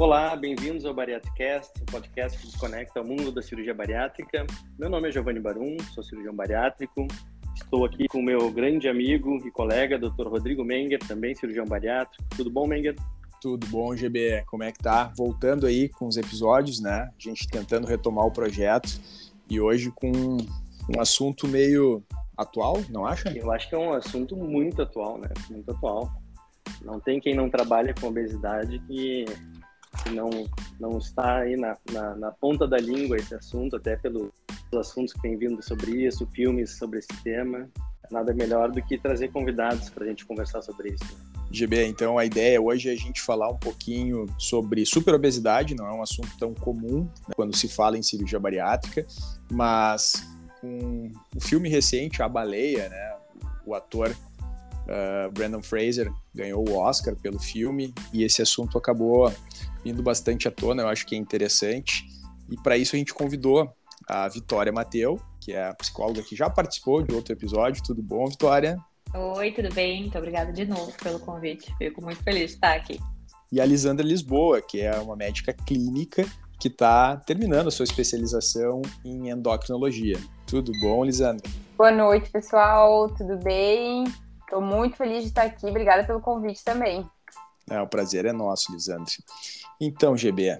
Olá, bem-vindos ao Bariatricast, um podcast que desconecta o mundo da cirurgia bariátrica. Meu nome é Giovanni Barum, sou cirurgião bariátrico. Estou aqui com o meu grande amigo e colega, Dr. Rodrigo Menger, também cirurgião bariátrico. Tudo bom, Menger? Tudo bom, GB? Como é que tá? Voltando aí com os episódios, né? A gente tentando retomar o projeto e hoje com um assunto meio atual, não acha? Eu acho que é um assunto muito atual, né? Muito atual. Não tem quem não trabalha com obesidade que que não, não está aí na, na, na, ponta da língua esse assunto, até pelos assuntos que têm vindo sobre isso, filmes sobre esse tema. Nada melhor do que trazer convidados para a gente conversar sobre isso. GB, então a ideia hoje é a gente falar um pouquinho sobre superobesidade, não é um assunto tão comum né, quando se fala em cirurgia bariátrica, mas com o filme recente, A Baleia, né, o ator uh, Brandon Fraser ganhou o Oscar pelo filme e esse assunto acabou vindo bastante à tona, eu acho que é interessante. E para isso a gente convidou a Vitória Mateu, que é a psicóloga que já participou de outro episódio. Tudo bom, Vitória? Oi, tudo bem? Muito obrigada de novo pelo convite. Fico muito feliz de estar aqui. E a Lisandra Lisboa, que é uma médica clínica que está terminando a sua especialização em endocrinologia. Tudo bom, Lisandra? Boa noite, pessoal. Tudo bem? Estou muito feliz de estar aqui. Obrigada pelo convite também. É, o prazer é nosso, Lisandro. Então, GB,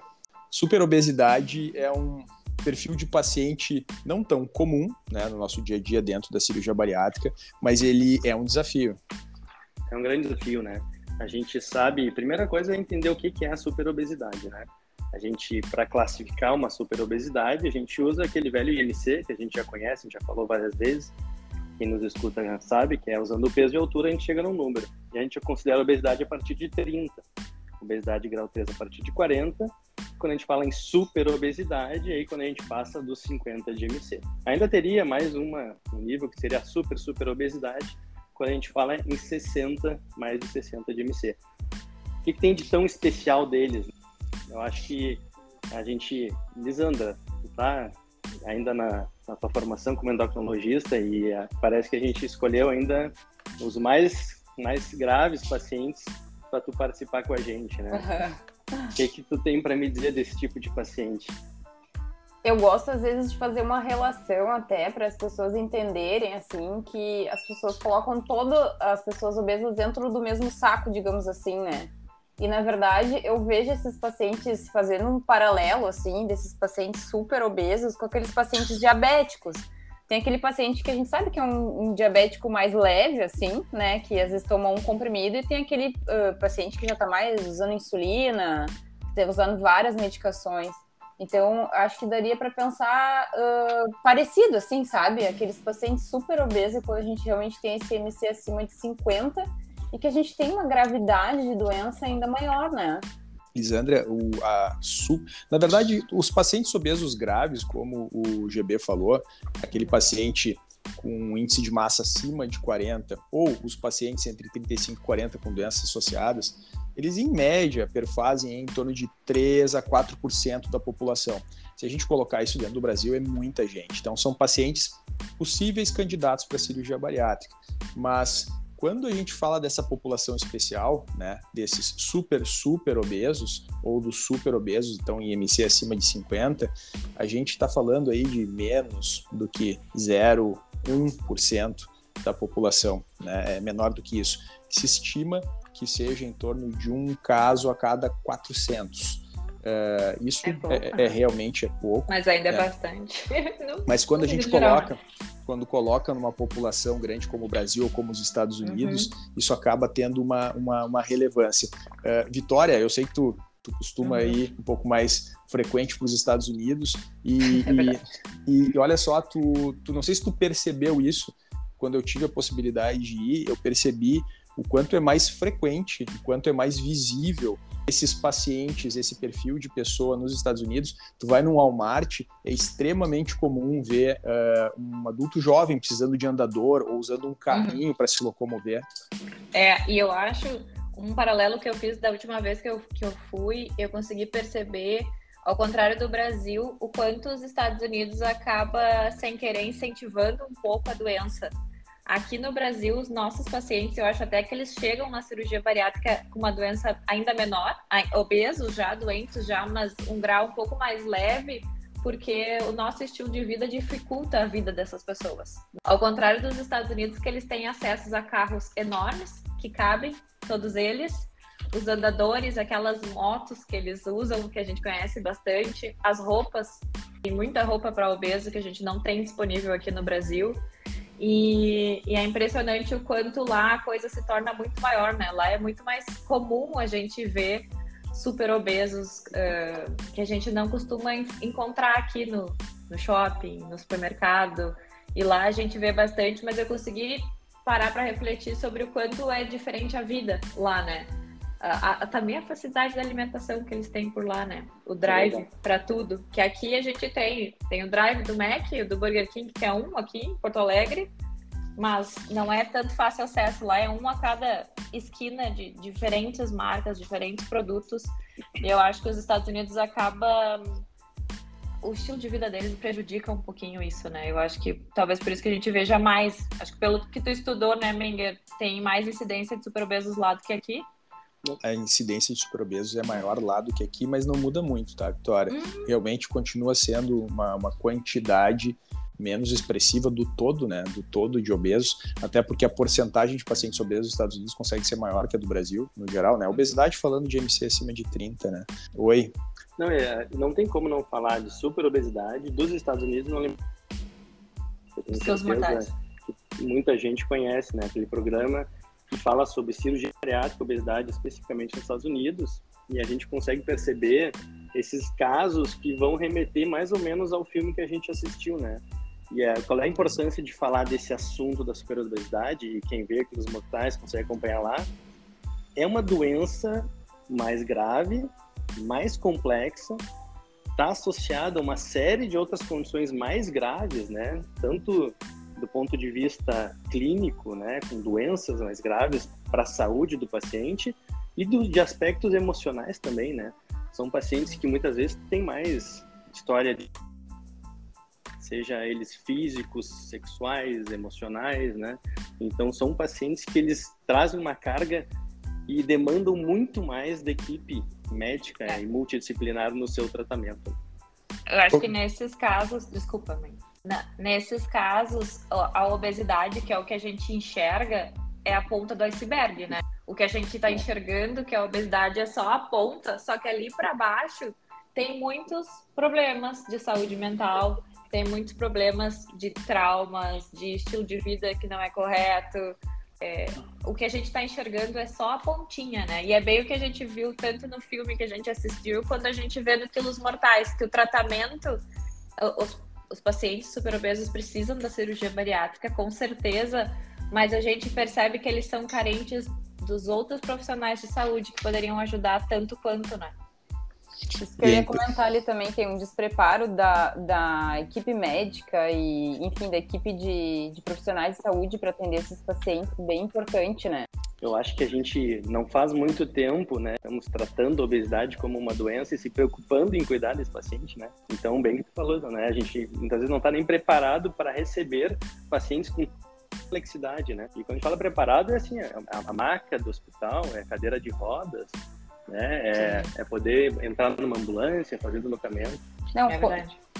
superobesidade é um perfil de paciente não tão comum né, no nosso dia a dia dentro da cirurgia bariátrica, mas ele é um desafio. É um grande desafio, né? A gente sabe, primeira coisa é entender o que é a superobesidade, né? A gente, para classificar uma superobesidade, a gente usa aquele velho IMC que a gente já conhece, a gente já falou várias vezes, quem nos escuta já sabe, que é usando o peso e altura a gente chega num número. E a gente considera a obesidade a partir de 30, obesidade grau 3 a partir de 40. Quando a gente fala em super obesidade, aí quando a gente passa dos 50 de MC. Ainda teria mais uma, um nível que seria a super, super obesidade, quando a gente fala em 60, mais de 60 de MC. O que, que tem de tão especial deles? Eu acho que a gente, Lisandra, tá ainda na, na tua formação como endocrinologista e uh, parece que a gente escolheu ainda os mais, mais graves pacientes para tu participar com a gente, né? Uhum. O que que tu tem para me dizer desse tipo de paciente? Eu gosto às vezes de fazer uma relação até para as pessoas entenderem assim que as pessoas colocam todas as pessoas obesas dentro do mesmo saco, digamos assim, né? E na verdade, eu vejo esses pacientes fazendo um paralelo assim desses pacientes super obesos com aqueles pacientes diabéticos. Tem aquele paciente que a gente sabe que é um, um diabético mais leve, assim, né? Que às vezes toma um comprimido, e tem aquele uh, paciente que já está mais usando insulina, tá usando várias medicações. Então, acho que daria para pensar uh, parecido, assim, sabe? Aqueles pacientes super obesos, quando a gente realmente tem esse MC acima de 50 e que a gente tem uma gravidade de doença ainda maior, né? Lisandra, o, a, su... na verdade, os pacientes obesos graves, como o GB falou, aquele paciente com um índice de massa acima de 40, ou os pacientes entre 35 e 40 com doenças associadas, eles em média perfazem em torno de 3 a 4% da população. Se a gente colocar isso dentro do Brasil, é muita gente. Então, são pacientes possíveis candidatos para cirurgia bariátrica. Mas quando a gente fala dessa população especial, né, desses super, super obesos, ou dos super obesos, então IMC acima de 50, a gente está falando aí de menos do que 0,1% da população, né, é menor do que isso. Se estima que seja em torno de um caso a cada 400. Uh, isso é, é, é, realmente é pouco. Mas ainda é, é bastante. Mas quando a gente coloca, quando coloca numa população grande como o Brasil ou como os Estados uhum. Unidos, uhum. isso acaba tendo uma, uma, uma relevância. Uh, Vitória, eu sei que tu, tu costuma uhum. ir um pouco mais frequente para os Estados Unidos e, é e, e, olha só, tu, tu não sei se tu percebeu isso quando eu tive a possibilidade de ir, eu percebi o quanto é mais frequente, o quanto é mais visível esses pacientes, esse perfil de pessoa nos Estados Unidos. Tu vai num Walmart, é extremamente comum ver uh, um adulto jovem precisando de andador ou usando um carrinho uhum. para se locomover. É, e eu acho um paralelo que eu fiz da última vez que eu, que eu fui, eu consegui perceber, ao contrário do Brasil, o quanto os Estados Unidos acaba, sem querer, incentivando um pouco a doença Aqui no Brasil, os nossos pacientes, eu acho até que eles chegam na cirurgia bariátrica com uma doença ainda menor, obesos já, doentes já, mas um grau um pouco mais leve, porque o nosso estilo de vida dificulta a vida dessas pessoas. Ao contrário dos Estados Unidos, que eles têm acesso a carros enormes, que cabem, todos eles, os andadores, aquelas motos que eles usam, que a gente conhece bastante, as roupas, tem muita roupa para obeso que a gente não tem disponível aqui no Brasil. E, e, é impressionante o quanto lá a coisa se torna muito maior, né? Lá é muito mais comum a gente ver super obesos uh, que a gente não costuma encontrar aqui no, no shopping, no supermercado. E lá a gente vê bastante, mas eu consegui parar para refletir sobre o quanto é diferente a vida lá, né? A, a, também a facilidade da alimentação que eles têm por lá, né? O drive para tudo. Que aqui a gente tem. Tem o drive do Mac, do Burger King, que é um aqui em Porto Alegre mas não é tanto fácil acesso. Lá é um a cada esquina de diferentes marcas, diferentes produtos. E eu acho que os Estados Unidos acaba o estilo de vida deles prejudica um pouquinho isso, né? Eu acho que talvez por isso que a gente veja mais. Acho que pelo que tu estudou, né, Menger, tem mais incidência de superobesos lá do que aqui. A incidência de superobesos é maior lá do que aqui, mas não muda muito, tá, Vitória? Hum. Realmente continua sendo uma, uma quantidade menos expressiva do todo, né, do todo de obesos, até porque a porcentagem de pacientes obesos nos Estados Unidos consegue ser maior que a do Brasil, no geral, né? Obesidade falando de MC acima de 30, né? Oi. Não, é, não tem como não falar de superobesidade dos Estados Unidos, não lembro. Eu tenho Seus certeza que muita gente conhece, né, aquele programa que fala sobre cirurgia bariátrica, obesidade especificamente nos Estados Unidos, e a gente consegue perceber esses casos que vão remeter mais ou menos ao filme que a gente assistiu, né? E é, qual é a importância de falar desse assunto da superobesidade e quem vê aqui nos mortais consegue acompanhar lá? É uma doença mais grave, mais complexa, está associada a uma série de outras condições mais graves, né? Tanto do ponto de vista clínico, né, com doenças mais graves para a saúde do paciente e do, de aspectos emocionais também, né? São pacientes que muitas vezes têm mais história de seja eles físicos, sexuais, emocionais, né? Então são pacientes que eles trazem uma carga e demandam muito mais da equipe médica é. e multidisciplinar no seu tratamento. Eu acho que nesses casos, desculpa, mãe. Nesses casos, a obesidade, que é o que a gente enxerga, é a ponta do iceberg, né? O que a gente está enxergando, que a obesidade é só a ponta, só que ali para baixo tem muitos problemas de saúde mental, tem muitos problemas de traumas, de estilo de vida que não é correto. É, o que a gente está enxergando é só a pontinha, né? E é bem o que a gente viu tanto no filme que a gente assistiu, quando a gente vê no Quilos Mortais, que o tratamento, os, os pacientes superobesos precisam da cirurgia bariátrica, com certeza, mas a gente percebe que eles são carentes dos outros profissionais de saúde que poderiam ajudar tanto quanto, né? Isso que eu ia comentar ali também, tem um despreparo da, da equipe médica e, enfim, da equipe de, de profissionais de saúde para atender esses pacientes, bem importante, né? Eu acho que a gente não faz muito tempo, né? Estamos tratando a obesidade como uma doença e se preocupando em cuidar desse paciente, né? Então, bem que tu falou, né? A gente muitas vezes não está nem preparado para receber pacientes com complexidade, né? E quando a gente fala preparado, é assim, é a maca do hospital, é a cadeira de rodas, né? É, é poder entrar numa ambulância, fazer deslocamento. Não, é com,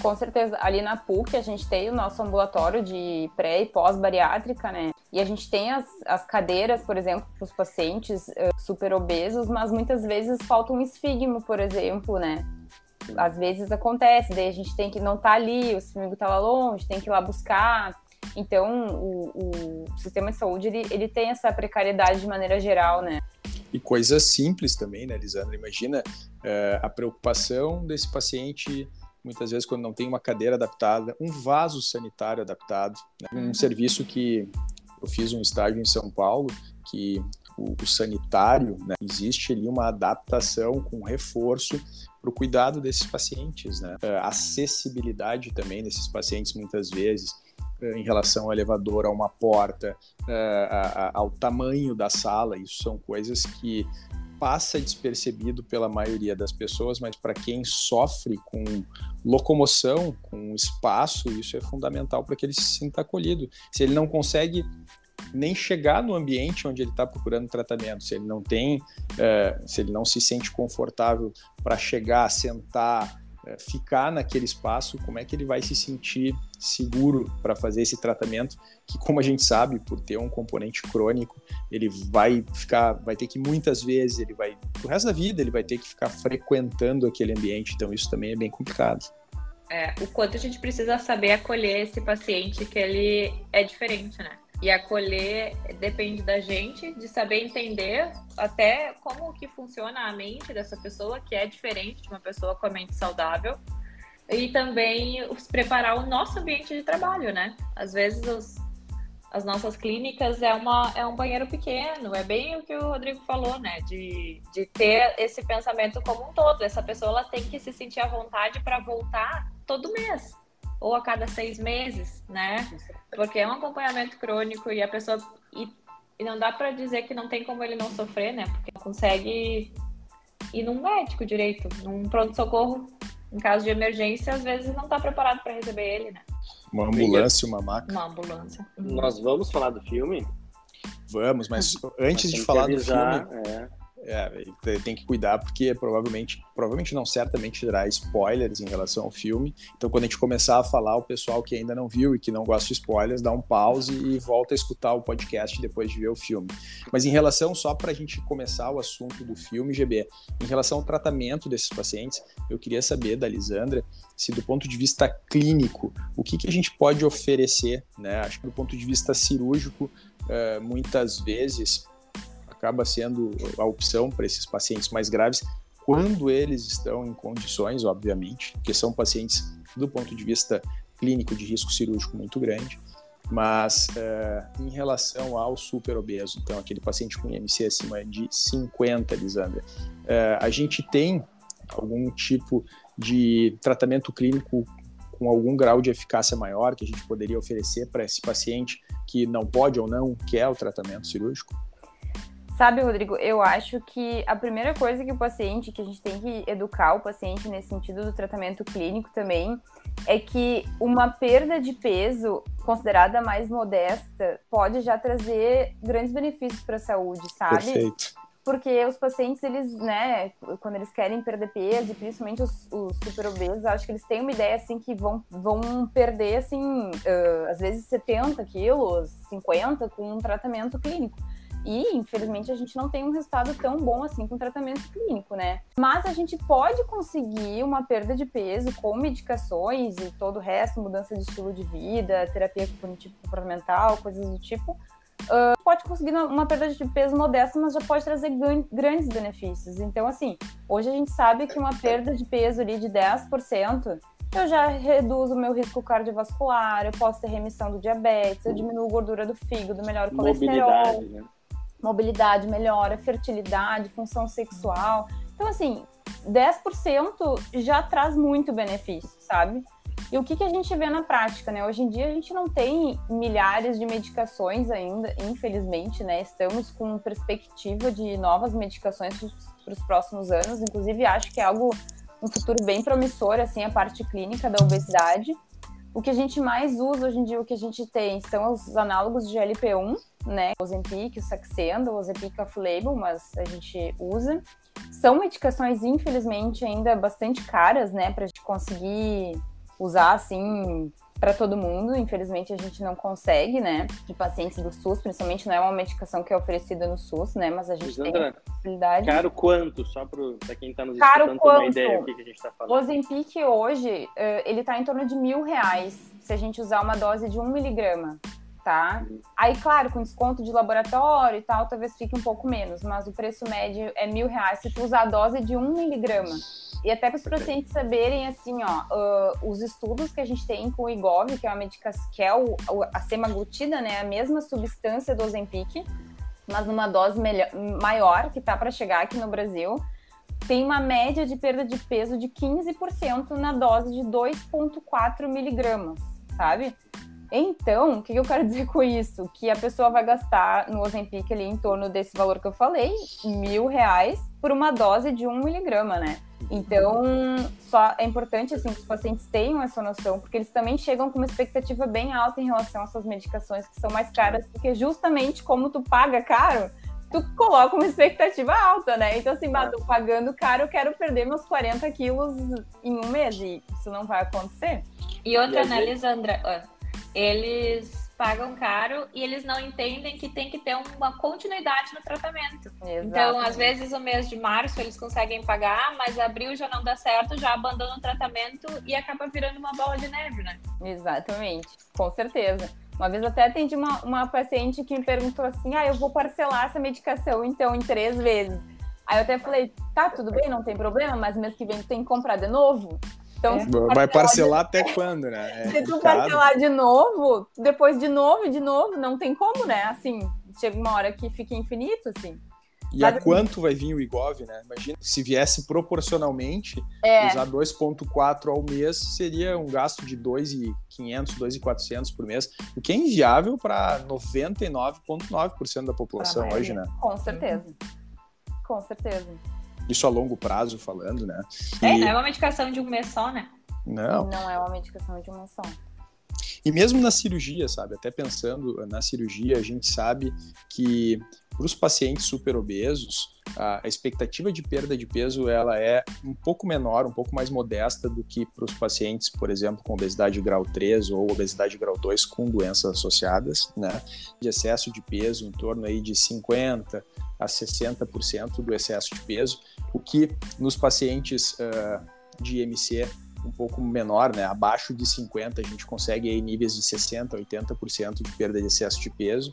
com, certeza. Ali na PUC a gente tem o nosso ambulatório de pré e pós-bariátrica, né? E a gente tem as, as cadeiras, por exemplo, para os pacientes uh, super obesos, mas muitas vezes falta um esfigmo, por exemplo, né? Às vezes acontece, daí a gente tem que não tá ali, o esfigmo tá lá longe, tem que ir lá buscar. Então, o, o sistema de saúde, ele, ele tem essa precariedade de maneira geral, né? E coisas simples também, né, Lisandra? Imagina uh, a preocupação desse paciente, muitas vezes, quando não tem uma cadeira adaptada, um vaso sanitário adaptado. Né? Um uhum. serviço que eu fiz um estágio em São Paulo, que o, o sanitário, né, existe ali uma adaptação com reforço para o cuidado desses pacientes, né? Uh, acessibilidade também desses pacientes, muitas vezes em relação ao elevador, a uma porta, uh, ao tamanho da sala. Isso são coisas que passa despercebido pela maioria das pessoas, mas para quem sofre com locomoção, com espaço, isso é fundamental para que ele se sinta acolhido. Se ele não consegue nem chegar no ambiente onde ele está procurando tratamento, se ele não tem, é, se ele não se sente confortável para chegar, sentar, ficar naquele espaço, como é que ele vai se sentir seguro para fazer esse tratamento, que como a gente sabe, por ter um componente crônico, ele vai ficar, vai ter que muitas vezes, ele vai, o resto da vida, ele vai ter que ficar frequentando aquele ambiente, então isso também é bem complicado. É, o quanto a gente precisa saber acolher esse paciente que ele é diferente, né? E acolher depende da gente, de saber entender até como que funciona a mente dessa pessoa, que é diferente de uma pessoa com a mente saudável. E também preparar o nosso ambiente de trabalho, né? Às vezes os, as nossas clínicas é, uma, é um banheiro pequeno, é bem o que o Rodrigo falou, né? De, de ter esse pensamento como um todo. Essa pessoa ela tem que se sentir à vontade para voltar todo mês ou a cada seis meses, né? Porque é um acompanhamento crônico e a pessoa. E, e não dá para dizer que não tem como ele não sofrer, né? Porque consegue ir num médico direito, num pronto-socorro, em caso de emergência, às vezes não está preparado para receber ele, né? Uma ambulância, uma maca. Uma ambulância. Nós vamos falar do filme? Vamos, mas antes de falar avisar, do filme. É é, tem que cuidar porque provavelmente, provavelmente não, certamente terá spoilers em relação ao filme. Então, quando a gente começar a falar, o pessoal que ainda não viu e que não gosta de spoilers, dá um pause e volta a escutar o podcast depois de ver o filme. Mas em relação, só para a gente começar o assunto do filme, GB, em relação ao tratamento desses pacientes, eu queria saber da Lisandra se do ponto de vista clínico, o que, que a gente pode oferecer, né? Acho que do ponto de vista cirúrgico, uh, muitas vezes acaba sendo a opção para esses pacientes mais graves quando eles estão em condições, obviamente, que são pacientes do ponto de vista clínico de risco cirúrgico muito grande, mas é, em relação ao super obeso, então aquele paciente com IMC acima de 50, Lisandra, é, a gente tem algum tipo de tratamento clínico com algum grau de eficácia maior que a gente poderia oferecer para esse paciente que não pode ou não quer o tratamento cirúrgico? Sabe, Rodrigo, eu acho que a primeira coisa que o paciente, que a gente tem que educar o paciente nesse sentido do tratamento clínico também, é que uma perda de peso considerada mais modesta pode já trazer grandes benefícios para a saúde, sabe? Perfeito. Porque os pacientes, eles, né, quando eles querem perder peso, e principalmente os, os super obesos, acho que eles têm uma ideia, assim, que vão, vão perder, assim, uh, às vezes 70 quilos, 50, com um tratamento clínico. E, infelizmente, a gente não tem um resultado tão bom assim com tratamento clínico, né? Mas a gente pode conseguir uma perda de peso com medicações e todo o resto, mudança de estilo de vida, terapia cognitivo comportamental, coisas do tipo. Uh, pode conseguir uma perda de peso modesta, mas já pode trazer grandes benefícios. Então, assim, hoje a gente sabe que uma perda de peso ali de 10%, eu já reduzo o meu risco cardiovascular, eu posso ter remissão do diabetes, eu diminuo a gordura do fígado, melhoro o colesterol. Né? Mobilidade melhora, fertilidade, função sexual. Então, assim, 10% já traz muito benefício, sabe? E o que, que a gente vê na prática, né? Hoje em dia a gente não tem milhares de medicações ainda, infelizmente, né? Estamos com perspectiva de novas medicações para os próximos anos. Inclusive, acho que é algo, um futuro bem promissor, assim, a parte clínica da obesidade. O que a gente mais usa hoje em dia, o que a gente tem, são os análogos de GLP-1, né? O Ozempic, o Saxenda, o Ozempic off-label, mas a gente usa. São medicações, infelizmente, ainda bastante caras, né? Pra gente conseguir usar, assim, para todo mundo. Infelizmente, a gente não consegue, né? De pacientes do SUS, principalmente, não é uma medicação que é oferecida no SUS, né? Mas a gente Sandra, tem a possibilidade. Caro quanto? Só para quem está nos caro escutando quanto? ter uma ideia do que, a gente está falando. O Ozempic hoje, uh, ele está em torno de mil reais se a gente usar uma dose de um miligrama tá? Aí, claro, com desconto de laboratório e tal, talvez fique um pouco menos, mas o preço médio é mil reais se tu usar a dose de um miligrama. E até para os pacientes saberem, assim, ó, uh, os estudos que a gente tem com o IGOV, que é uma medicação, que é o, a semaglutida, né, a mesma substância do Ozempic, mas numa dose melhor, maior, que tá para chegar aqui no Brasil, tem uma média de perda de peso de 15% na dose de 2,4 miligramas, sabe? Então, o que eu quero dizer com isso? Que a pessoa vai gastar no Ozempic ali em torno desse valor que eu falei, mil reais, por uma dose de um miligrama, né? Então, só é importante assim que os pacientes tenham essa noção, porque eles também chegam com uma expectativa bem alta em relação às suas medicações que são mais caras, porque justamente como tu paga caro, tu coloca uma expectativa alta, né? Então, assim, bah, tô pagando caro, eu quero perder meus 40 quilos em um mês, e isso não vai acontecer. E outra, né, Lisandra? Eles pagam caro e eles não entendem que tem que ter uma continuidade no tratamento. Exatamente. Então, às vezes, o mês de março eles conseguem pagar, mas abril já não dá certo, já abandonam o tratamento e acaba virando uma bola de neve, né? Exatamente, com certeza. Uma vez até atendi uma, uma paciente que me perguntou assim: ah, eu vou parcelar essa medicação então em três vezes. Aí eu até falei: tá, tudo bem, não tem problema, mas mês que vem tem que comprar de novo. Então, é. Vai parcelar de... até quando, né? É se tu parcelar de novo, depois de novo, de novo, não tem como, né? Assim, chega uma hora que fica infinito, assim. E Mas, a assim, quanto vai vir o IGOV, né? Imagina, se viesse proporcionalmente, é. usar 2,4 ao mês seria um gasto de 2,500, 2,400 por mês, o que é inviável para 99,9% da população hoje, né? Com certeza. Com certeza. Isso a longo prazo falando, né? É, e... não é uma medicação de um mês só, né? Não. Não é uma medicação de um mês só. E mesmo na cirurgia, sabe? Até pensando na cirurgia, a gente sabe que para os pacientes super obesos, a expectativa de perda de peso ela é um pouco menor, um pouco mais modesta do que para os pacientes, por exemplo, com obesidade grau 3 ou obesidade grau 2 com doenças associadas, né? De excesso de peso em torno aí de 50 a 60% do excesso de peso, o que nos pacientes uh, de IMC um pouco menor, né, abaixo de 50, a gente consegue aí níveis de 60, 80% de perda de excesso de peso.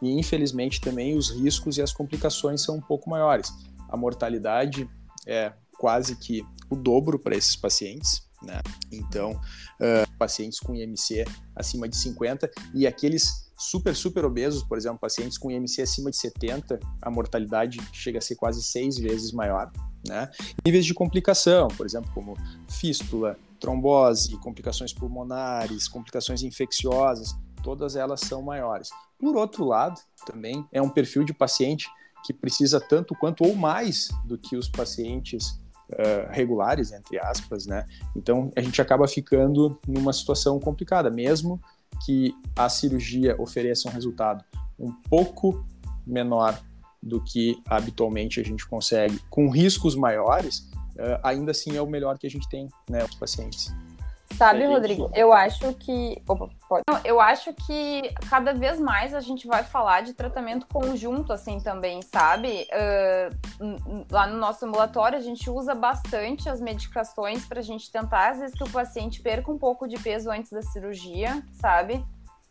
E infelizmente também os riscos e as complicações são um pouco maiores. A mortalidade é quase que o dobro para esses pacientes, né? Então, uh, pacientes com IMC acima de 50 e aqueles super, super obesos, por exemplo, pacientes com IMC acima de 70, a mortalidade chega a ser quase seis vezes maior. Né? Níveis de complicação, por exemplo, como fístula, trombose, complicações pulmonares, complicações infecciosas, todas elas são maiores. Por outro lado, também é um perfil de paciente que precisa tanto quanto ou mais do que os pacientes uh, regulares, entre aspas, né? Então a gente acaba ficando numa situação complicada, mesmo que a cirurgia ofereça um resultado um pouco menor do que habitualmente a gente consegue, com riscos maiores, uh, ainda assim é o melhor que a gente tem, né, os pacientes. Sabe, Rodrigo, eu acho que. Opa, pode. Não, eu acho que cada vez mais a gente vai falar de tratamento conjunto, assim, também, sabe? Uh, lá no nosso ambulatório, a gente usa bastante as medicações para a gente tentar, às vezes, que o paciente perca um pouco de peso antes da cirurgia, sabe?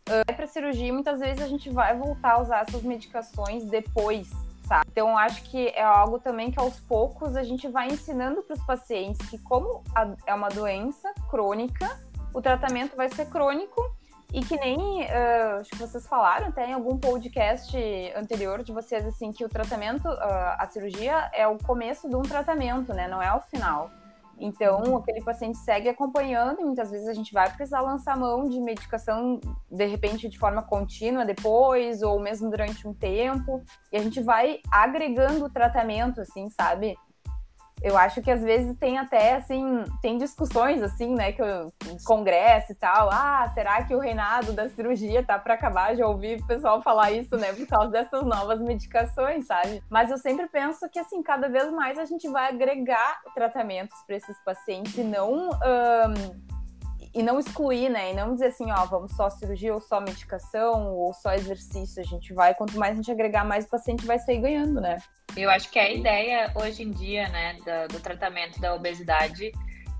Uh, para cirurgia, muitas vezes a gente vai voltar a usar essas medicações depois, sabe? Então, acho que é algo também que aos poucos a gente vai ensinando para os pacientes que, como é uma doença crônica, o tratamento vai ser crônico e que nem uh, acho que vocês falaram até em algum podcast anterior de vocês assim que o tratamento, uh, a cirurgia é o começo de um tratamento, né? Não é o final. Então, aquele paciente segue acompanhando e muitas vezes a gente vai precisar lançar mão de medicação, de repente, de forma contínua depois, ou mesmo durante um tempo. E a gente vai agregando o tratamento, assim, sabe? Eu acho que às vezes tem até assim, tem discussões assim, né, que o congresso e tal, ah, será que o reinado da cirurgia tá para acabar? Já ouvi o pessoal falar isso, né, por causa dessas novas medicações, sabe? Mas eu sempre penso que assim, cada vez mais a gente vai agregar tratamentos para esses pacientes e não um, e não excluir, né? E não dizer assim, ó, vamos só cirurgia ou só medicação ou só exercício. A gente vai, quanto mais a gente agregar, mais o paciente vai sair ganhando, né? Eu acho que a ideia hoje em dia, né, do, do tratamento da obesidade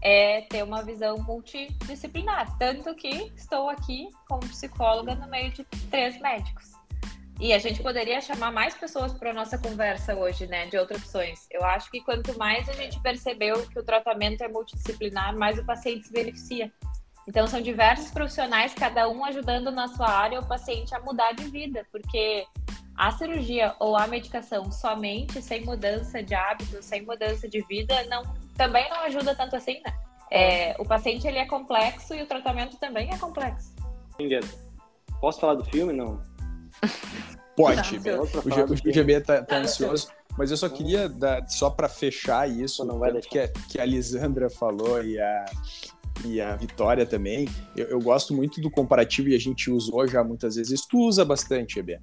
é ter uma visão multidisciplinar. Tanto que estou aqui como psicóloga no meio de três médicos. E a gente poderia chamar mais pessoas para a nossa conversa hoje, né, de outras opções. Eu acho que quanto mais a gente percebeu que o tratamento é multidisciplinar, mais o paciente se beneficia. Então, são diversos profissionais, cada um ajudando na sua área o paciente a mudar de vida, porque a cirurgia ou a medicação somente, sem mudança de hábito, sem mudança de vida, não, também não ajuda tanto assim, né? É, o paciente ele é complexo e o tratamento também é complexo. Posso falar do filme, não? Pode. Tá o, G, o GB tá, tá ansioso. Mas eu só queria, dar, só para fechar isso, não vai que, a, que a Lisandra falou e a, e a Vitória também, eu, eu, gosto muito do comparativo e a gente usou já muitas vezes, tu usa bastante, EB,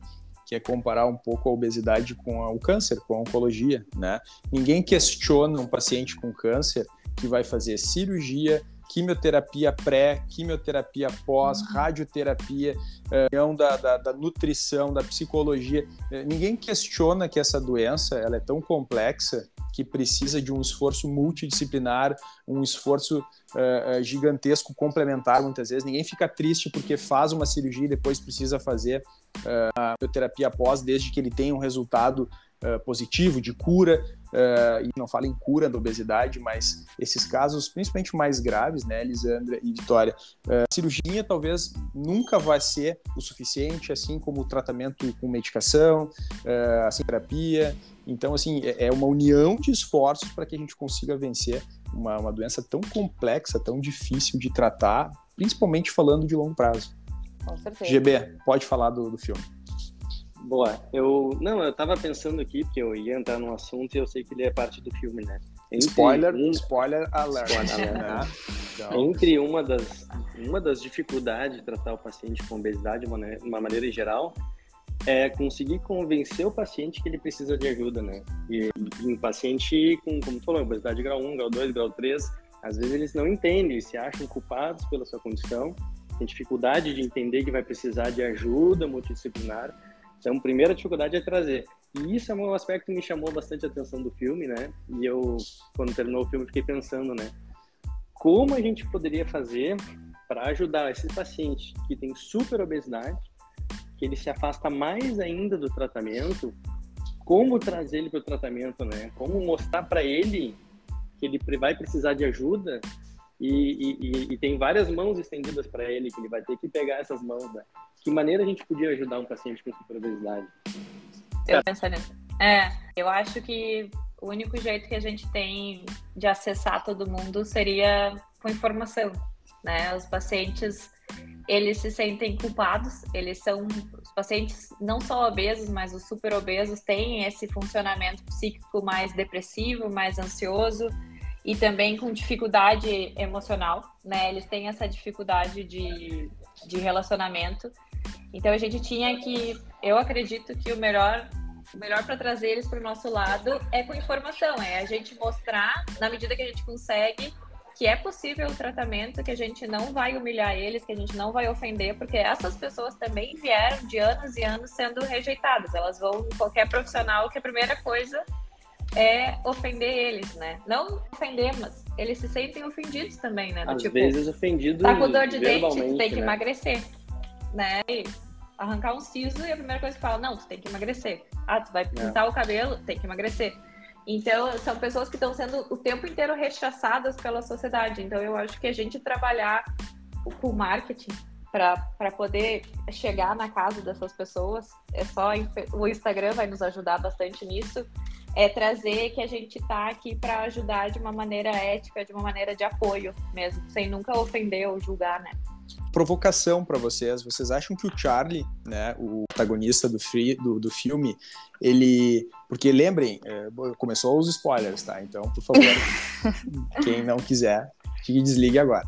que é comparar um pouco a obesidade com a, o câncer, com a oncologia, né? Ninguém questiona um paciente com câncer que vai fazer cirurgia, quimioterapia pré, quimioterapia pós, uhum. radioterapia, uh, da, da, da, nutrição, da psicologia. Uh, ninguém questiona que essa doença ela é tão complexa que precisa de um esforço multidisciplinar, um esforço uh, gigantesco complementar muitas vezes. Ninguém fica triste porque faz uma cirurgia e depois precisa fazer a terapia pós, desde que ele tenha um resultado uh, positivo de cura, uh, e não fala em cura da obesidade, mas esses casos, principalmente mais graves, né, Lisandra e Vitória, uh, cirurgia talvez nunca vai ser o suficiente, assim como o tratamento com medicação, uh, assim, terapia. Então, assim, é, é uma união de esforços para que a gente consiga vencer uma, uma doença tão complexa, tão difícil de tratar, principalmente falando de longo prazo. Com certeza. GB, pode falar do, do filme. Boa. Eu não, eu tava pensando aqui porque eu ia entrar num assunto e eu sei que ele é parte do filme, né? Entre spoiler, um... spoiler alert. Spoiler alert. Né? então... Entre uma das uma das dificuldades de tratar o paciente com obesidade de uma, uma maneira geral é conseguir convencer o paciente que ele precisa de ajuda, né? E, e um paciente com, como tu falou, obesidade grau 1, grau 2, grau 3, às vezes eles não entendem, se acham culpados pela sua condição, tem dificuldade de entender que vai precisar de ajuda multidisciplinar então, a primeira dificuldade é trazer. E isso é um aspecto que me chamou bastante a atenção do filme, né? E eu, quando terminou o filme, fiquei pensando, né? Como a gente poderia fazer para ajudar esse paciente que tem super obesidade, que ele se afasta mais ainda do tratamento, como trazer ele para o tratamento, né? Como mostrar para ele que ele vai precisar de ajuda e, e, e, tem várias mãos estendidas para ele, que ele vai ter que pegar essas mãos. Né? Que maneira a gente podia ajudar um paciente com superobesidade? Eu penso nisso. É, eu acho que o único jeito que a gente tem de acessar todo mundo seria com informação, né? Os pacientes, eles se sentem culpados, eles são, os pacientes não só obesos, mas os super obesos têm esse funcionamento psíquico mais depressivo, mais ansioso, e também com dificuldade emocional, né? Eles têm essa dificuldade de, de relacionamento. Então a gente tinha que, eu acredito que o melhor, o melhor para trazer eles para o nosso lado é com informação, é a gente mostrar na medida que a gente consegue que é possível o tratamento, que a gente não vai humilhar eles, que a gente não vai ofender, porque essas pessoas também vieram de anos e anos sendo rejeitadas. Elas vão em qualquer profissional que a primeira coisa é ofender eles, né? Não ofender, mas eles se sentem ofendidos também, né? Do Às tipo, vezes ofendidos Tá com dor de dente, tem que né? emagrecer, né? Arrancar um siso e a primeira coisa que fala, não, tu tem que emagrecer. Ah, tu vai é. pintar é. o cabelo, tem que emagrecer. Então, são pessoas que estão sendo o tempo inteiro rechaçadas pela sociedade. Então, eu acho que a gente trabalhar com marketing para poder chegar na casa dessas pessoas, é só o Instagram vai nos ajudar bastante nisso é trazer que a gente está aqui para ajudar de uma maneira ética, de uma maneira de apoio mesmo, sem nunca ofender ou julgar, né? Provocação para vocês. Vocês acham que o Charlie, né, o protagonista do, free, do, do filme, ele. Porque lembrem, é, começou os spoilers, tá? Então, por favor, quem não quiser, que desligue agora.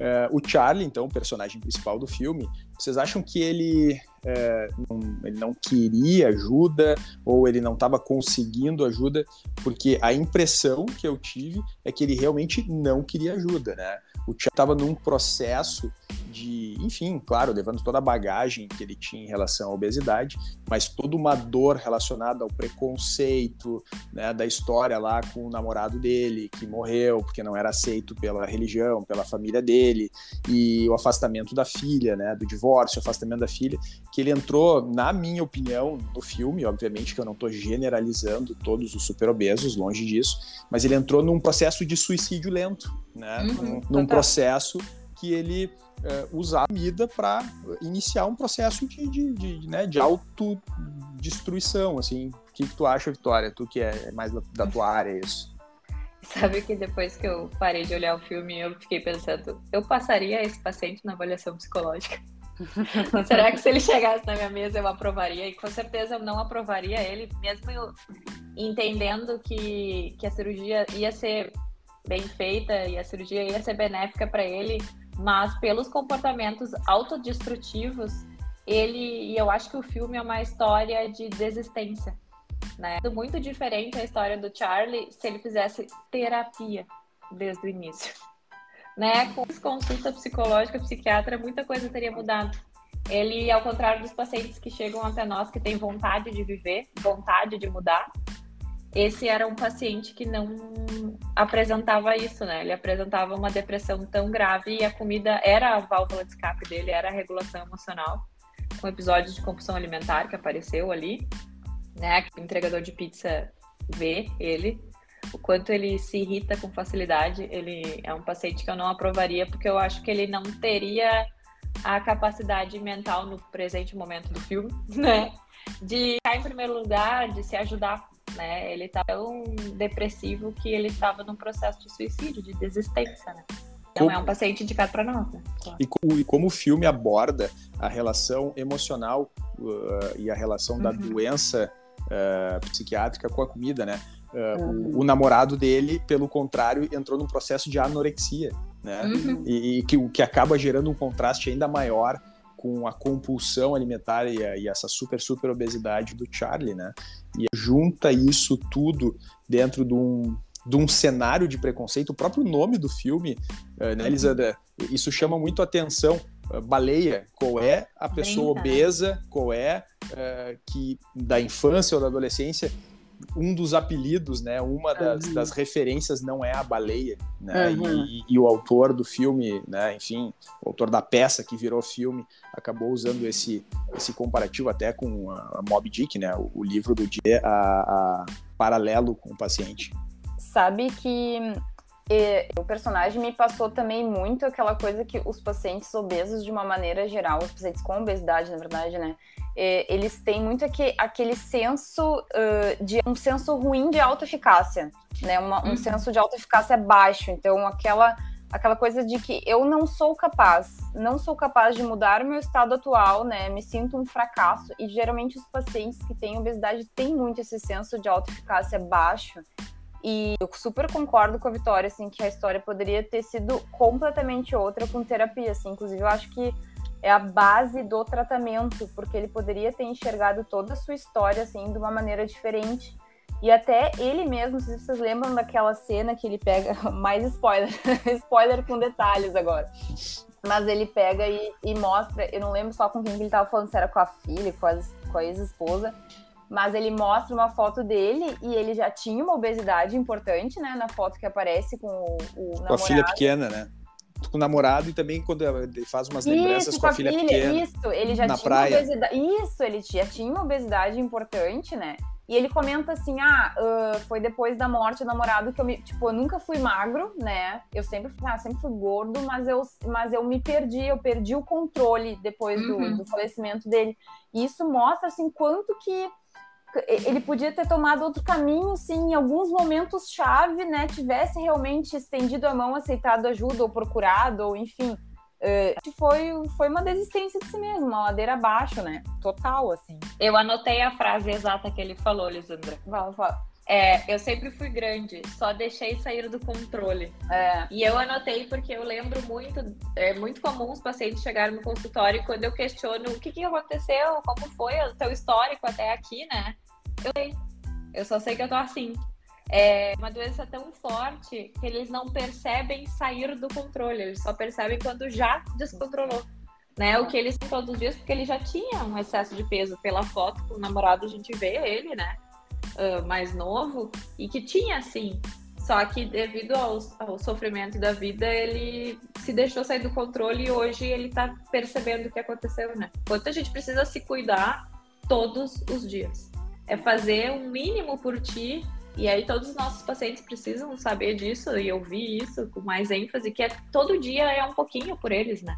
Uh, o Charlie, então, o personagem principal do filme, vocês acham que ele, uh, não, ele não queria ajuda ou ele não estava conseguindo ajuda? Porque a impressão que eu tive é que ele realmente não queria ajuda, né? O Charlie estava num processo de, enfim, claro, levando toda a bagagem que ele tinha em relação à obesidade, mas toda uma dor relacionada ao preconceito, né, da história lá com o namorado dele, que morreu porque não era aceito pela religião, pela família dele, e o afastamento da filha, né, do divórcio, o afastamento da filha, que ele entrou, na minha opinião, no filme, obviamente que eu não estou generalizando todos os super obesos, longe disso, mas ele entrou num processo de suicídio lento, né, uhum, num, num processo que ele é, usar a comida para iniciar um processo de, de, de, né, de autodestruição, assim. O que, que, tu acha, Vitória? Tu que é mais da, da tua área, isso. Sabe que depois que eu parei de olhar o filme, eu fiquei pensando, eu passaria esse paciente na avaliação psicológica? Será que se ele chegasse na minha mesa eu aprovaria? E com certeza eu não aprovaria ele, mesmo eu entendendo que, que a cirurgia ia ser bem feita e a cirurgia ia ser benéfica para ele, mas pelos comportamentos autodestrutivos, ele e eu acho que o filme é uma história de desistência, né? Muito diferente a história do Charlie se ele fizesse terapia desde o início, né? Com consulta psicológica, psiquiatra, muita coisa teria mudado. Ele, ao contrário dos pacientes que chegam até nós que têm vontade de viver, vontade de mudar, esse era um paciente que não apresentava isso, né? Ele apresentava uma depressão tão grave e a comida era a válvula de escape dele, era a regulação emocional, com episódios de compulsão alimentar que apareceu ali, né? O entregador de pizza vê ele, o quanto ele se irrita com facilidade. Ele é um paciente que eu não aprovaria porque eu acho que ele não teria a capacidade mental no presente momento do filme, né? De estar em primeiro lugar, de se ajudar, né? Ele tá tão depressivo que ele estava num processo de suicídio, de desistência, né? Então como... é um paciente indicado para nós, né? Claro. E, como, e, como, o filme aborda a relação emocional uh, e a relação uhum. da doença uh, psiquiátrica com a comida, né? Uh, uhum. o, o, namorado dele, pelo contrário, entrou num processo de anorexia né? Uhum. E, e, que o que acaba gerando um contraste ainda maior com a compulsão alimentar e, a, e, essa super super obesidade do Charlie, né? E junta isso tudo dentro de um de um cenário de preconceito, o próprio nome do filme, uh, né, Elisandra? Isso chama muito atenção. Uh, baleia, qual é a pessoa obesa, qual é uh, que da infância ou da adolescência um dos apelidos, né? Uma das, uhum. das referências não é a baleia, né? Uhum. E, e, o autor do filme, né? Enfim, o autor da peça que virou filme acabou usando esse, esse comparativo até com a, a Moby Dick, né? O, o livro do dia, a, a, paralelo com o paciente. Sabe que e, o personagem me passou também muito aquela coisa que os pacientes obesos, de uma maneira geral, os pacientes com obesidade, na verdade, né? eles têm muito aquele, aquele senso uh, de um senso ruim de autoeficácia, né? Uma, um uhum. senso de autoeficácia baixo. Então, aquela aquela coisa de que eu não sou capaz, não sou capaz de mudar o meu estado atual, né? Me sinto um fracasso e geralmente os pacientes que têm obesidade têm muito esse senso de autoeficácia baixo. E eu super concordo com a Vitória, assim, que a história poderia ter sido completamente outra com terapia, assim. Inclusive, eu acho que é a base do tratamento, porque ele poderia ter enxergado toda a sua história assim de uma maneira diferente. E até ele mesmo, não sei se vocês lembram daquela cena que ele pega, mais spoiler, spoiler com detalhes agora. Mas ele pega e, e, mostra, eu não lembro só com quem ele estava falando, se era com a filha, com a, com a ex-esposa, mas ele mostra uma foto dele e ele já tinha uma obesidade importante, né, na foto que aparece com o, o namorado. Com a filha pequena, né? com o namorado e também quando ele faz umas lembranças com a, filha, filha pequena. Isso, ele já na tinha praia. obesidade. Isso, ele já tinha uma obesidade importante, né? E ele comenta assim: ah, uh, foi depois da morte do namorado que eu me. Tipo, eu nunca fui magro, né? Eu sempre, ah, sempre fui gordo, mas eu, mas eu me perdi, eu perdi o controle depois do, uhum. do falecimento dele. E isso mostra, assim, quanto que ele podia ter tomado outro caminho se em alguns momentos chave, né, tivesse realmente estendido a mão, aceitado ajuda ou procurado, ou enfim, uh, foi, foi uma desistência de si mesmo, uma ladeira abaixo, né, total, assim. Eu anotei a frase exata que ele falou, Lisandra. Fala, fala. É, eu sempre fui grande, só deixei sair do controle. É. E eu anotei porque eu lembro muito, é muito comum os pacientes chegarem no consultório e quando eu questiono o que, que aconteceu, como foi o teu histórico até aqui, né? Eu sei. Eu só sei que eu tô assim. É uma doença tão forte que eles não percebem sair do controle, eles só percebem quando já descontrolou. Né, o que eles todos os dias, porque ele já tinha um excesso de peso pela foto com o namorado, a gente vê ele, né? Uh, mais novo e que tinha assim. Só que devido ao, ao, sofrimento da vida, ele se deixou sair do controle e hoje ele tá percebendo o que aconteceu, né? Quanto a gente precisa se cuidar todos os dias. É fazer um mínimo por ti e aí todos os nossos pacientes precisam saber disso e ouvir isso com mais ênfase, que é todo dia é um pouquinho por eles, né?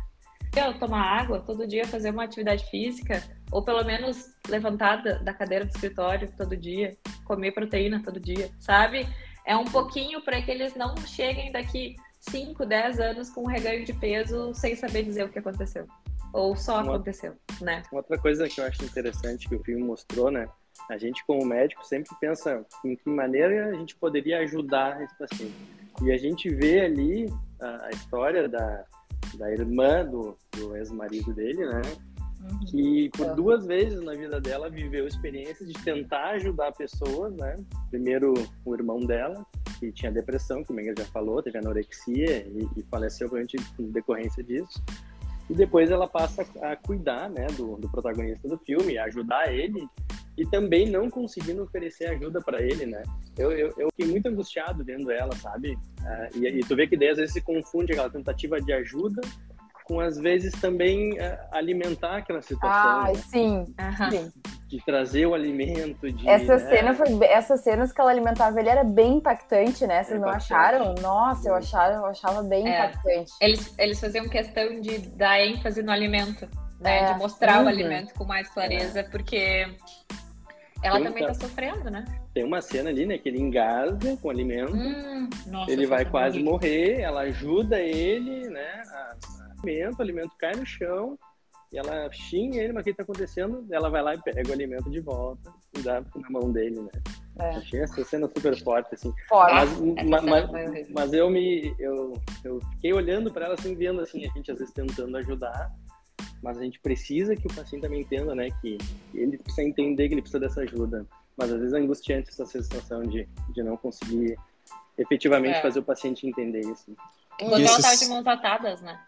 Eu tomar água, todo dia fazer uma atividade física, ou pelo menos levantar da cadeira do escritório todo dia, comer proteína todo dia, sabe? É um pouquinho para que eles não cheguem daqui 5, 10 anos com um reganho de peso sem saber dizer o que aconteceu. Ou só uma, aconteceu, né? Outra coisa que eu acho interessante que o filme mostrou, né? A gente, como médico, sempre pensa em que maneira a gente poderia ajudar esse paciente. E a gente vê ali a, a história da, da irmã do, do ex-marido dele, né? Uhum. Que por duas vezes na vida dela viveu experiências de tentar ajudar pessoas, né? Primeiro o irmão dela, que tinha depressão, que o Menga já falou, teve anorexia e, e faleceu em decorrência disso. E depois ela passa a cuidar, né, do, do protagonista do filme, ajudar ele e também não conseguindo oferecer ajuda para ele, né? Eu, eu, eu, fiquei muito angustiado vendo ela, sabe? Uh, e, e, tu vê que daí às vezes se confunde aquela tentativa de ajuda com às vezes também uh, alimentar aquela situação. Ah, né? sim. De, de, trazer o alimento. De, essa né? cena foi, essas cenas que ela alimentava ele era bem impactante, né? Vocês é não acharam? Nossa, eu achava, eu achava bem é. impactante. Eles, eles faziam questão de dar ênfase no alimento. Né, é. de mostrar uhum. o alimento com mais clareza, é. porque ela Tem também tá sofrendo, né? Tem uma cena ali, né, que ele engasga com o alimento, hum, nossa, ele vai quase morrer, ela ajuda ele, né, a alimento, o alimento cai no chão, e ela xinga ele, mas o que está acontecendo? Ela vai lá e pega o alimento de volta e dá na mão dele, né? É. Achei essa cena super forte, assim. Forte. Mas, mas, mas, mas, eu me. Eu, eu fiquei olhando para ela assim, vendo assim, a gente às vezes tentando ajudar mas a gente precisa que o paciente também entenda, né, que ele precisa entender que ele precisa dessa ajuda. Mas às vezes é angustiante essa sensação de, de não conseguir efetivamente é. fazer o paciente entender isso. Enquanto ela tava de mãos atadas, né?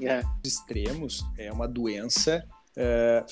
É. Extremos é uma doença é,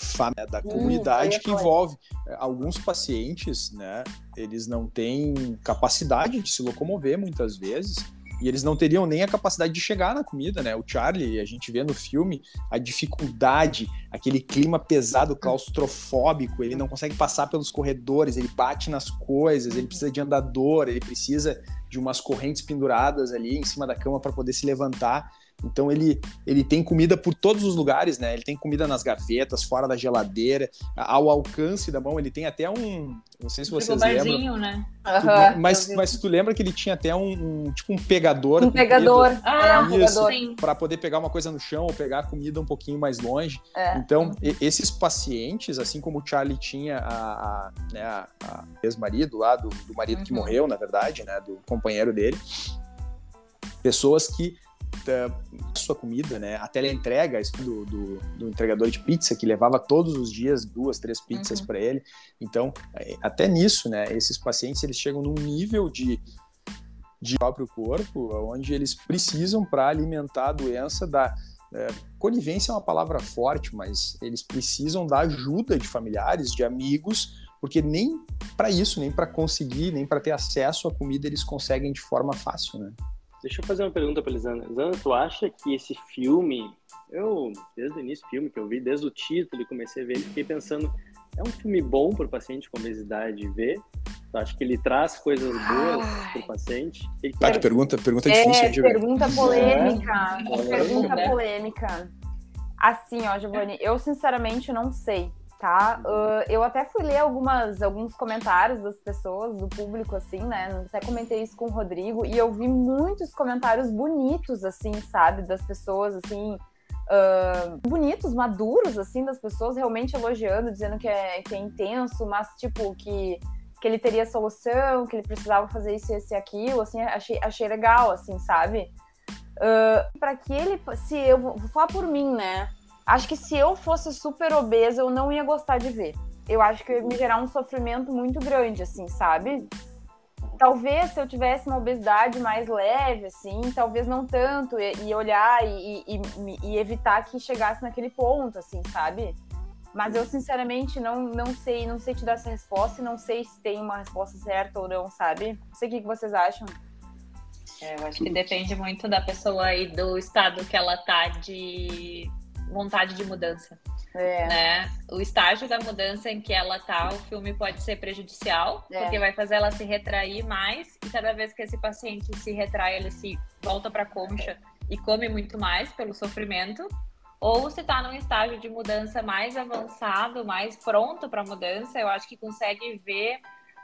da hum, comunidade que envolve é, alguns pacientes, né? Eles não têm capacidade de se locomover muitas vezes e eles não teriam nem a capacidade de chegar na comida, né? O Charlie, a gente vê no filme a dificuldade, aquele clima pesado, claustrofóbico, ele não consegue passar pelos corredores, ele bate nas coisas, ele precisa de andador, ele precisa de umas correntes penduradas ali em cima da cama para poder se levantar. Então ele, ele tem comida por todos os lugares, né? Ele tem comida nas gavetas, fora da geladeira, ao alcance da mão. Ele tem até um, não sei se vocês lembram. né? Tu, mas, mas tu lembra que ele tinha até um, um tipo um pegador. Um pegador. Ah, um isso, para poder pegar uma coisa no chão ou pegar a comida um pouquinho mais longe. É. Então esses pacientes, assim como o Charlie tinha a, a, né, a, a ex-marido lá do, do marido uhum. que morreu, na verdade, né, do companheiro dele, pessoas que sua comida, né? A teleentrega do, do, do, entregador de pizza que levava todos os dias duas, três pizzas uhum. para ele. Então, é, até nisso, né? Esses pacientes eles chegam num nível de de próprio corpo, onde eles precisam para alimentar a doença da é, conivência é uma palavra forte, mas eles precisam da ajuda de familiares, de amigos, porque nem para isso, nem para conseguir, nem para ter acesso à comida eles conseguem de forma fácil, né? Deixa eu fazer uma pergunta para Lisana. Lisana, tu acha que esse filme, eu, desde o início do filme que eu vi, desde o título e comecei a ver ele, fiquei pensando, é um filme bom para o paciente com obesidade ver? Tu acha que ele traz coisas boas para o paciente? Que tá, que pergunta, pergunta é, difícil. De pergunta polêmica. É. Pergunta polêmica. Assim, ó, Giovanni, eu sinceramente não sei tá? Uh, eu até fui ler algumas, alguns comentários das pessoas, do público, assim, né? Até comentei isso com o Rodrigo, e eu vi muitos comentários bonitos, assim, sabe? Das pessoas, assim, uh, bonitos, maduros, assim, das pessoas realmente elogiando, dizendo que é, que é intenso, mas, tipo, que, que ele teria solução, que ele precisava fazer isso, esse e aquilo, assim, achei, achei legal, assim, sabe? Uh, para que ele, se eu vou falar por mim, né? Acho que se eu fosse super obesa, eu não ia gostar de ver. Eu acho que ia me gerar um sofrimento muito grande, assim, sabe? Talvez se eu tivesse uma obesidade mais leve, assim, talvez não tanto, e, e olhar e, e, e, evitar que chegasse naquele ponto, assim, sabe? Mas eu, sinceramente, não, não sei, não sei te dar essa resposta e não sei se tem uma resposta certa ou não, sabe? Não sei o que vocês acham. É, eu acho que depende muito da pessoa e do estado que ela tá de vontade de mudança. É. Né? O estágio da mudança em que ela tá, o filme pode ser prejudicial, é. porque vai fazer ela se retrair mais, e cada vez que esse paciente se retrai, ele se volta para a concha e come muito mais pelo sofrimento. Ou se está num estágio de mudança mais avançado, mais pronto para mudança, eu acho que consegue ver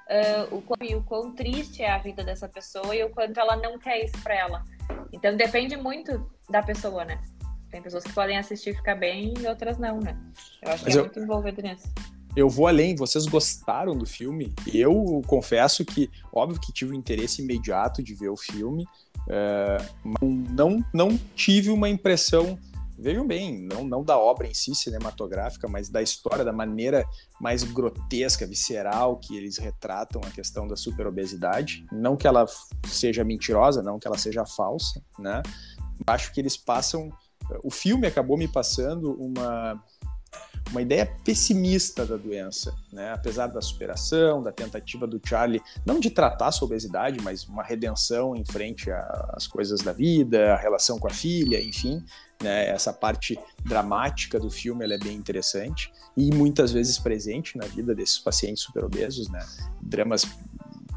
uh, o, quão, o quão triste é a vida dessa pessoa e o quanto ela não quer isso para ela. Então depende muito da pessoa, né? Tem pessoas que podem assistir e ficar bem e outras não, né? Eu acho Mas que é eu... muito envolvido nisso. eu vou além. Vocês gostaram do filme? Eu confesso que, óbvio que tive um interesse imediato de ver o filme, uh, não, não tive uma impressão vejam bem, não, não da obra em si cinematográfica, mas da história, da maneira mais grotesca, visceral que eles retratam a questão da superobesidade. Não que ela seja mentirosa, não que ela seja falsa, né? Acho que eles passam. O filme acabou me passando uma uma ideia pessimista da doença, né? Apesar da superação, da tentativa do Charlie, não de tratar sua obesidade, mas uma redenção em frente às coisas da vida, a relação com a filha, enfim, né? Essa parte dramática do filme é bem interessante e muitas vezes presente na vida desses pacientes superobesos, né? Dramas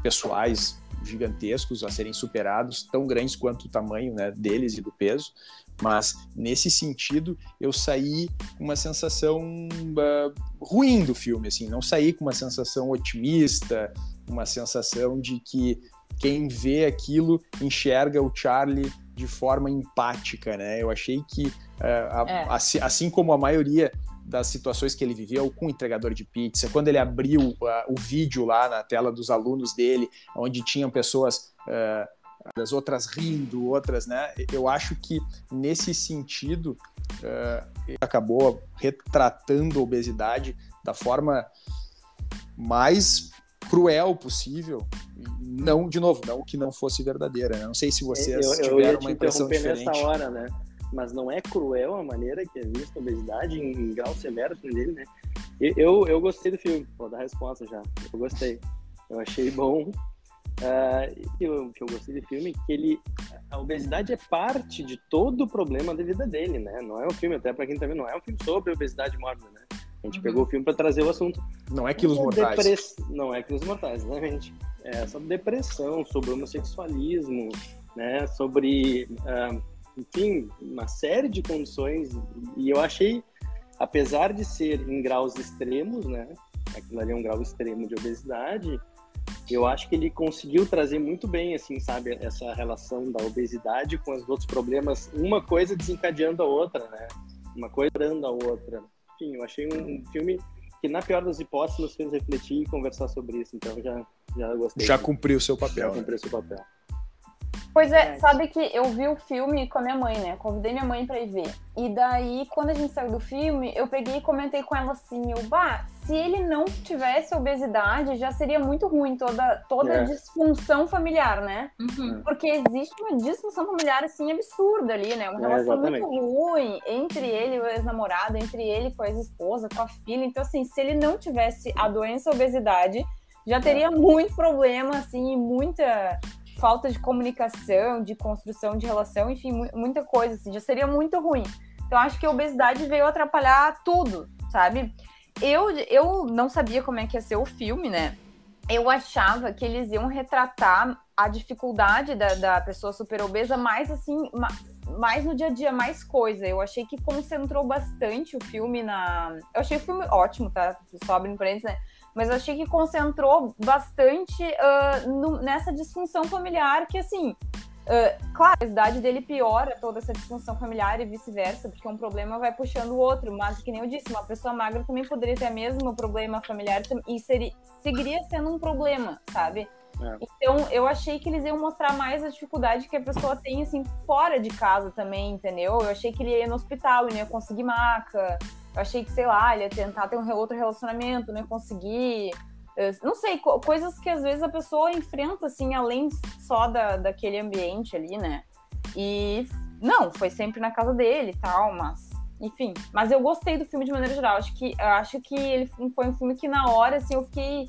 pessoais gigantescos a serem superados, tão grandes quanto o tamanho né, deles e do peso. Mas nesse sentido, eu saí com uma sensação uh, ruim do filme, assim, não saí com uma sensação otimista, uma sensação de que quem vê aquilo enxerga o Charlie de forma empática, né? Eu achei que, uh, a, é. assim, assim, como a maioria das situações que ele viveu com o entregador de pizza, quando ele abriu uh, o vídeo lá na tela dos alunos dele, onde tinham pessoas uh, das outras rindo, outras, né? Eu acho que nesse sentido uh, acabou retratando a obesidade da forma mais cruel possível. Não, de novo, não que não fosse verdadeira. Né? Não sei se vocês eu, eu tiveram uma impressão diferente. nessa hora, né? Mas não é cruel a maneira que é vista a obesidade em, em grau severo dele, né? Eu, eu gostei do filme, vou dar a resposta já. Eu gostei. Eu achei bom uh, que, eu, que eu gostei do filme, que ele a obesidade é parte de todo o problema da vida dele, né? Não é um filme, até para quem tá vendo, não é um filme sobre obesidade mórbida, né? A gente uhum. pegou o filme para trazer o assunto. Não é quilos mortais. Depress... Não é quilos mortais, exatamente. É sobre depressão, sobre homossexualismo, né? Sobre, uh, enfim, uma série de condições. E eu achei, apesar de ser em graus extremos, né? Aquilo ali é um grau extremo de obesidade eu acho que ele conseguiu trazer muito bem, assim, sabe, essa relação da obesidade com os outros problemas, uma coisa desencadeando a outra, né? Uma coisa dando a outra. Enfim, eu achei um filme que, na pior das hipóteses, nos fez refletir e conversar sobre isso, então já, já gostei. Já cumpriu o seu papel. Já cumpriu o seu papel. Pois é, sabe que eu vi o filme com a minha mãe, né? Convidei minha mãe pra ir ver. E daí, quando a gente saiu do filme, eu peguei e comentei com ela assim: eu, bah, se ele não tivesse obesidade, já seria muito ruim toda, toda é. a disfunção familiar, né? Uhum. Porque existe uma disfunção familiar, assim, absurda ali, né? Uma é, relação muito ruim entre ele e o ex-namorado, entre ele com a ex-esposa, com a filha. Então, assim, se ele não tivesse a doença a obesidade, já teria é. muito problema, assim, muita falta de comunicação, de construção de relação, enfim, muita coisa, assim, já seria muito ruim. Então, acho que a obesidade veio atrapalhar tudo, sabe? Eu, eu não sabia como é que ia ser o filme, né? Eu achava que eles iam retratar a dificuldade da, da pessoa super obesa mais assim, mais no dia a dia, mais coisa. Eu achei que concentrou bastante o filme na. Eu achei o filme ótimo, tá? Só abrindo parênteses, né? Mas eu achei que concentrou bastante uh, no, nessa disfunção familiar que, assim, uh, claro, a idade dele piora toda essa disfunção familiar e vice-versa, porque um problema vai puxando o outro, mas, que nem eu disse, uma pessoa magra também poderia ter o mesmo problema familiar e seria, seguiria sendo um problema, sabe? É. Então, eu achei que eles iam mostrar mais a dificuldade que a pessoa tem, assim, fora de casa também, entendeu? Eu achei que ele ia no hospital e não ia conseguir maca, eu achei que, sei lá, ele ia tentar ter um outro relacionamento, não ia conseguir. Não sei, coisas que às vezes a pessoa enfrenta, assim, além só da, daquele ambiente ali, né? E não, foi sempre na casa dele e tal, mas. Enfim, mas eu gostei do filme de maneira geral. Acho que, acho que ele foi um filme que na hora, assim, eu fiquei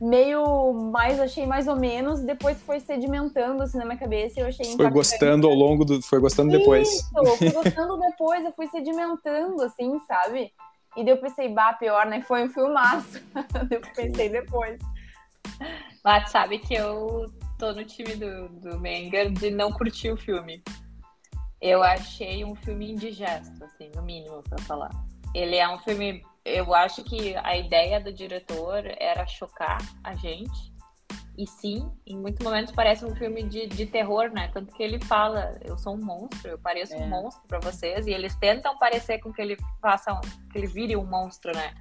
meio mais, achei mais ou menos, depois foi sedimentando assim na minha cabeça e eu achei Foi gostando ao longo do. Foi gostando depois. Isso, foi gostando depois, eu fui sedimentando, assim, sabe? E daí eu pensei, bah, pior, né? Foi um filmaço. eu pensei depois. Mas sabe que eu tô no time do, do Menger de não curtir o filme. Eu achei um filme indigesto, assim, no mínimo, pra falar. Ele é um filme eu acho que a ideia do diretor era chocar a gente. E sim, em muitos momentos parece um filme de, de terror, né? Tanto que ele fala, eu sou um monstro, eu pareço é. um monstro para vocês, e eles tentam parecer com que ele faça, que ele vire um monstro, né?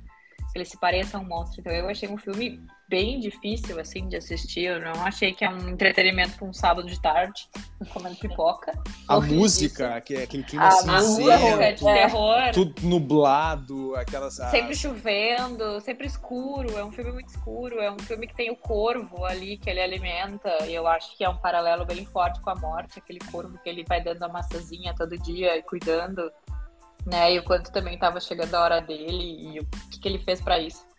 ele se pareça um monstro. Então eu achei um filme bem difícil, assim, de assistir. Eu não achei que é um entretenimento para um sábado de tarde, comendo pipoca. A música, que é aquele clima a cinzento, música de terror. tudo nublado, aquelas... Sempre chovendo, sempre escuro. É um filme muito escuro. É um filme que tem o corvo ali que ele alimenta. E eu acho que é um paralelo bem forte com a morte. Aquele corvo que ele vai dando a massazinha todo dia e cuidando. Né, e o quanto também estava chegando a hora dele e o que, que ele fez para isso.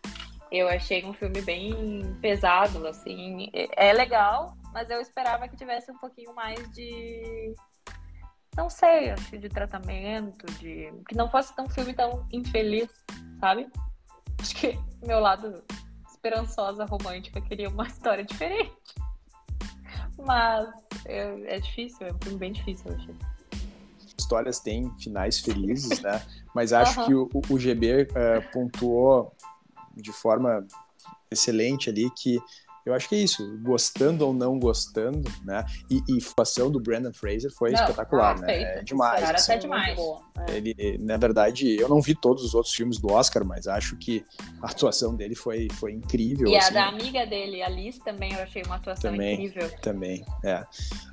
Eu achei um filme bem pesado, assim. É legal, mas eu esperava que tivesse um pouquinho mais de. Não sei, acho de tratamento, de. Que não fosse um filme tão infeliz, sabe? Acho que meu lado esperançosa, romântica, queria uma história diferente. Mas eu, é difícil, é um filme bem difícil, eu achei histórias têm finais felizes, né? Mas acho uhum. que o, o GB uh, eh, pontuou de forma excelente ali que eu acho que é isso, gostando ou não gostando, né? E, e a atuação do Brandon Fraser foi não, espetacular, né? É demais. Cara, assim, é demais. Ele, na verdade, eu não vi todos os outros filmes do Oscar, mas acho que a atuação dele foi, foi incrível. E assim. a da amiga dele, a Liz, também eu achei uma atuação também, incrível. Também, é.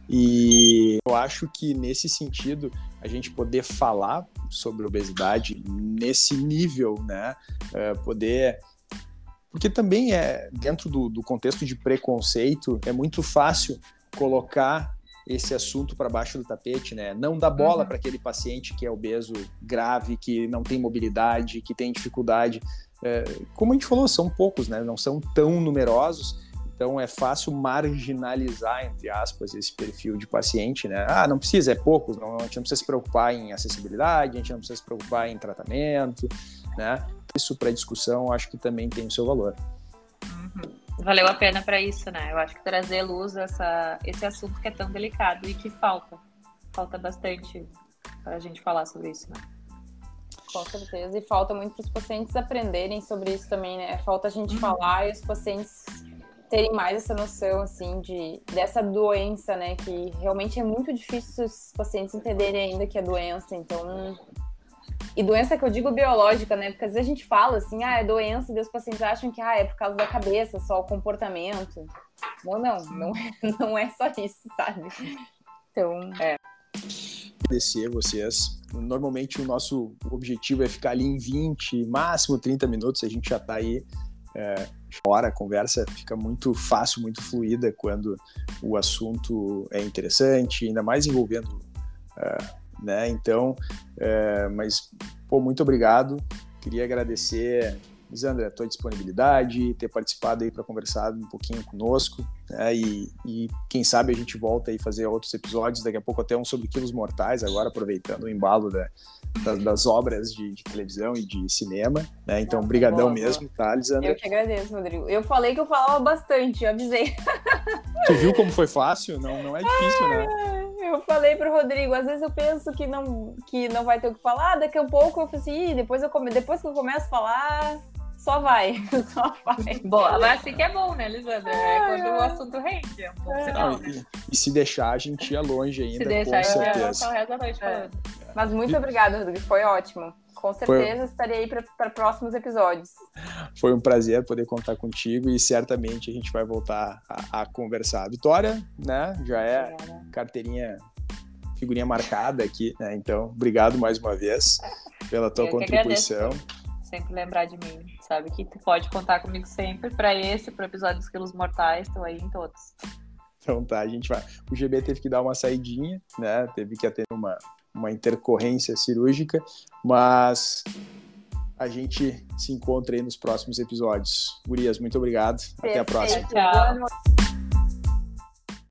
E eu acho que nesse sentido, a gente poder falar sobre obesidade nesse nível, né? Uh, poder porque também é, dentro do, do contexto de preconceito, é muito fácil colocar esse assunto para baixo do tapete, né? Não dar bola uhum. para aquele paciente que é obeso grave, que não tem mobilidade, que tem dificuldade. É, como a gente falou, são poucos, né? Não são tão numerosos. Então é fácil marginalizar, entre aspas, esse perfil de paciente, né? Ah, não precisa, é poucos, não, a gente não precisa se preocupar em acessibilidade, a gente não precisa se preocupar em tratamento, né? isso para discussão acho que também tem o seu valor. Uhum. Valeu a pena para isso, né? Eu acho que trazer luz essa, esse assunto que é tão delicado e que falta. Falta bastante para a gente falar sobre isso, né? Com certeza. E falta muito para os pacientes aprenderem sobre isso também, né? Falta a gente uhum. falar e os pacientes terem mais essa noção, assim, de, dessa doença, né? Que realmente é muito difícil os pacientes entenderem ainda que é doença. Então, e doença que eu digo biológica, né? Porque às vezes a gente fala assim, ah, é doença, e os pacientes acham que ah, é por causa da cabeça, só o comportamento. Ou não, não é, não é só isso, sabe? Então, é. Agradecer vocês. Normalmente o nosso objetivo é ficar ali em 20, máximo 30 minutos, a gente já está aí é, fora, a conversa fica muito fácil, muito fluida quando o assunto é interessante, ainda mais envolvendo é, né? Então, é, mas, pô, muito obrigado. Queria agradecer, Lisandra, a tua disponibilidade, ter participado aí para conversar um pouquinho conosco, né? E, e, quem sabe a gente volta aí fazer outros episódios, daqui a pouco até um sobre quilos mortais, agora aproveitando o embalo da, das, das, obras de, de, televisão e de cinema, né? Então, brigadão mesmo, tá, Lisandra? Eu que agradeço, Rodrigo. Eu falei que eu falava bastante, avisei. Tu viu como foi fácil? Não, não é difícil, né? Eu falei pro Rodrigo, às vezes eu penso que não, que não vai ter o que falar, daqui a pouco eu falei assim, depois, eu come... depois que eu começo a falar, só vai, só vai. Boa, mas assim que é bom, né, Lisandra? É quando o assunto rende, é um bom sinal, né? E, e, se deixar, a gente ia longe ainda, Se deixar, com certeza. Eu ia o resto da noite falando. É. Mas muito obrigada, Rodrigo, foi ótimo. Com certeza Foi... estarei aí para próximos episódios. Foi um prazer poder contar contigo e certamente a gente vai voltar a, a conversar. Vitória, né? Já é carteirinha, figurinha marcada aqui, né? Então, obrigado mais uma vez pela tua Eu contribuição. Sempre lembrar de mim, sabe que tu pode contar comigo sempre para esse, para o episódio dos quilos mortais, estou aí em todos. Então tá, a gente vai. O GB teve que dar uma saidinha, né? Teve que atender uma, uma intercorrência cirúrgica, mas a gente se encontra aí nos próximos episódios. Gurias, muito obrigado. Perfeito. Até a próxima. Tchau.